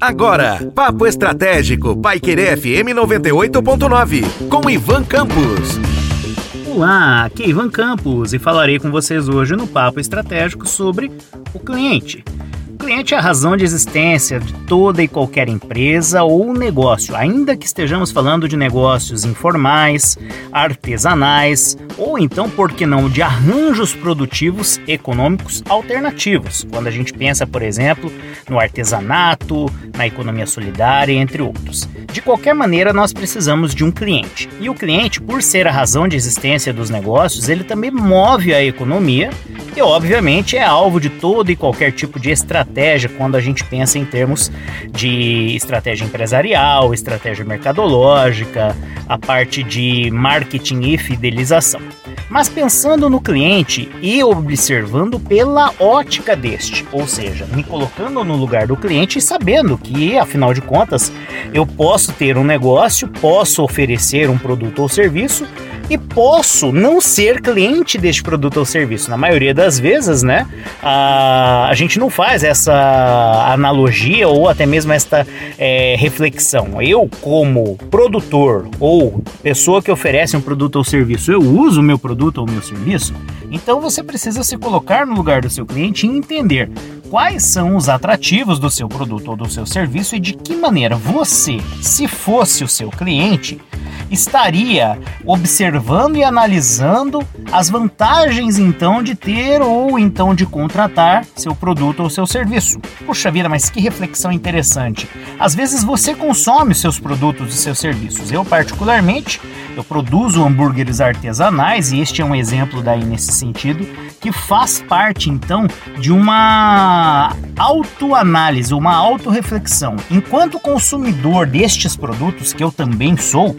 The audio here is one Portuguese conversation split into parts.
Agora, Papo Estratégico, Paiquerê FM 98.9, com Ivan Campos. Olá, aqui é Ivan Campos e falarei com vocês hoje no Papo Estratégico sobre o cliente cliente é a razão de existência de toda e qualquer empresa ou negócio, ainda que estejamos falando de negócios informais, artesanais ou então, por que não, de arranjos produtivos econômicos alternativos. Quando a gente pensa, por exemplo, no artesanato, na economia solidária, entre outros. De qualquer maneira, nós precisamos de um cliente. E o cliente, por ser a razão de existência dos negócios, ele também move a economia e, obviamente, é alvo de todo e qualquer tipo de estratégia quando a gente pensa em termos de estratégia empresarial, estratégia mercadológica, a parte de marketing e fidelização. Mas pensando no cliente e observando pela ótica deste, ou seja, me colocando no lugar do cliente e sabendo que, afinal de contas, eu posso ter um negócio, posso oferecer um produto ou serviço e posso não ser cliente deste produto ou serviço. Na maioria das vezes, né, a, a gente não faz essa analogia ou até mesmo esta é, reflexão. Eu, como produtor ou pessoa que oferece um produto ou serviço, eu uso o meu produto ou meu serviço, então você precisa se colocar no lugar do seu cliente e entender quais são os atrativos do seu produto ou do seu serviço e de que maneira você, se fosse o seu cliente, estaria observando e analisando as vantagens então de ter ou então de contratar seu produto ou seu serviço. Puxa vida, mas que reflexão interessante. Às vezes você consome seus produtos e seus serviços. Eu particularmente, eu produzo hambúrgueres artesanais e este é um exemplo daí nesse sentido que faz parte então de uma autoanálise, uma autorreflexão. Enquanto consumidor destes produtos que eu também sou,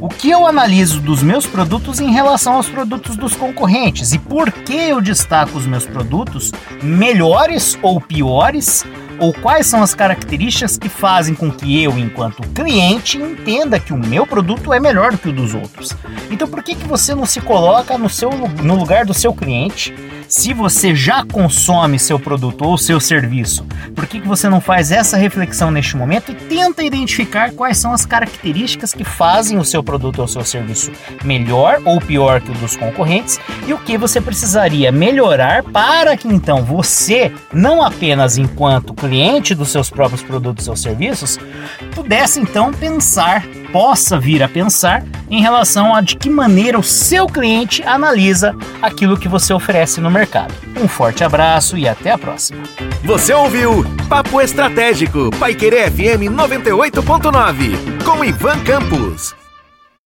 o que eu analiso dos meus produtos em relação aos produtos dos concorrentes e por que eu destaco os meus produtos melhores ou piores ou quais são as características que fazem com que eu, enquanto cliente, entenda que o meu produto é melhor do que o dos outros. Então, por que, que você não se coloca no, seu, no lugar do seu cliente se você já consome seu produto ou seu serviço, por que, que você não faz essa reflexão neste momento e tenta identificar quais são as características que fazem o seu produto ou seu serviço melhor ou pior que o dos concorrentes e o que você precisaria melhorar para que então você, não apenas enquanto cliente dos seus próprios produtos ou serviços, pudesse então pensar possa vir a pensar em relação a de que maneira o seu cliente analisa aquilo que você oferece no mercado. Um forte abraço e até a próxima. Você ouviu Papo Estratégico, Paiquerê FM 98.9, com Ivan Campos.